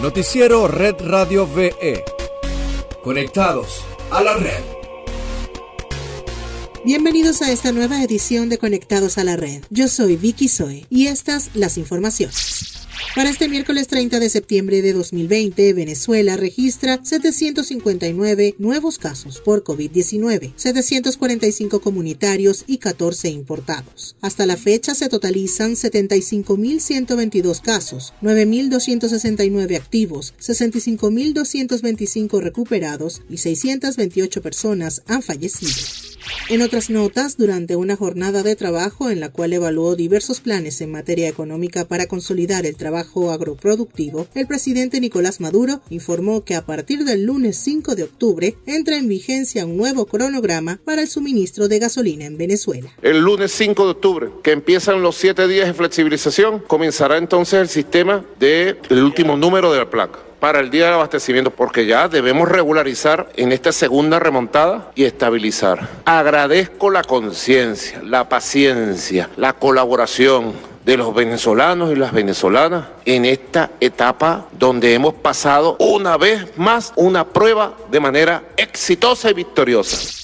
Noticiero Red Radio VE. Conectados a la red. Bienvenidos a esta nueva edición de Conectados a la Red. Yo soy Vicky Zoe y estas las informaciones. Para este miércoles 30 de septiembre de 2020, Venezuela registra 759 nuevos casos por COVID-19, 745 comunitarios y 14 importados. Hasta la fecha se totalizan 75.122 casos, 9.269 activos, 65.225 recuperados y 628 personas han fallecido. En otras notas, durante una jornada de trabajo en la cual evaluó diversos planes en materia económica para consolidar el trabajo agroproductivo, el presidente Nicolás Maduro informó que a partir del lunes 5 de octubre entra en vigencia un nuevo cronograma para el suministro de gasolina en Venezuela. El lunes 5 de octubre, que empiezan los siete días de flexibilización, comenzará entonces el sistema del último número de la placa para el día del abastecimiento, porque ya debemos regularizar en esta segunda remontada y estabilizar. Agradezco la conciencia, la paciencia, la colaboración de los venezolanos y las venezolanas en esta etapa donde hemos pasado una vez más una prueba de manera exitosa y victoriosa.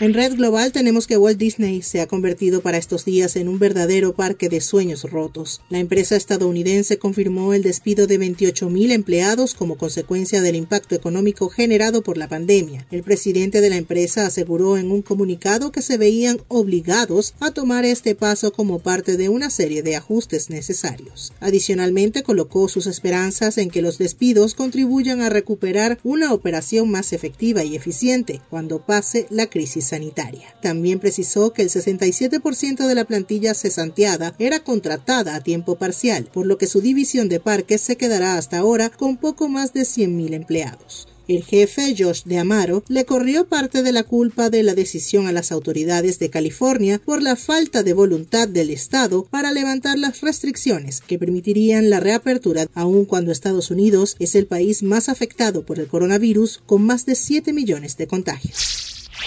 En Red Global tenemos que Walt Disney se ha convertido para estos días en un verdadero parque de sueños rotos. La empresa estadounidense confirmó el despido de 28.000 empleados como consecuencia del impacto económico generado por la pandemia. El presidente de la empresa aseguró en un comunicado que se veían obligados a tomar este paso como parte de una serie de ajustes necesarios. Adicionalmente colocó sus esperanzas en que los despidos contribuyan a recuperar una operación más efectiva y eficiente cuando pase la crisis sanitaria. También precisó que el 67% de la plantilla cesanteada era contratada a tiempo parcial, por lo que su división de parques se quedará hasta ahora con poco más de 100.000 empleados. El jefe Josh de Amaro le corrió parte de la culpa de la decisión a las autoridades de California por la falta de voluntad del Estado para levantar las restricciones que permitirían la reapertura, aun cuando Estados Unidos es el país más afectado por el coronavirus con más de 7 millones de contagios.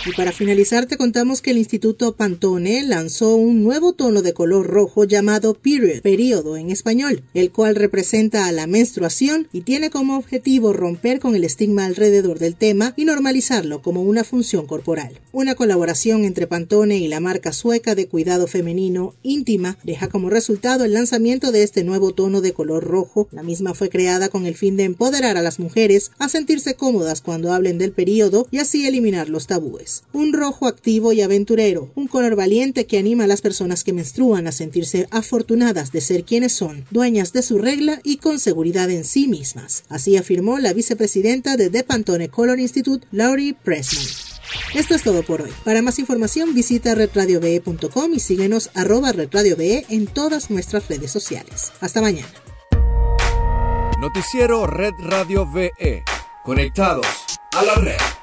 Y para finalizar te contamos que el Instituto Pantone lanzó un nuevo tono de color rojo llamado Period, periodo en español, el cual representa a la menstruación y tiene como objetivo romper con el estigma alrededor del tema y normalizarlo como una función corporal. Una colaboración entre Pantone y la marca sueca de cuidado femenino Íntima deja como resultado el lanzamiento de este nuevo tono de color rojo. La misma fue creada con el fin de empoderar a las mujeres a sentirse cómodas cuando hablen del periodo y así eliminar los tabúes un rojo activo y aventurero, un color valiente que anima a las personas que menstruan a sentirse afortunadas de ser quienes son, dueñas de su regla y con seguridad en sí mismas. Así afirmó la vicepresidenta de The Pantone Color Institute, Laurie Pressman. Esto es todo por hoy. Para más información visita redradiove.com y síguenos arroba en todas nuestras redes sociales. Hasta mañana. Noticiero Red Radio VE. Conectados a la red.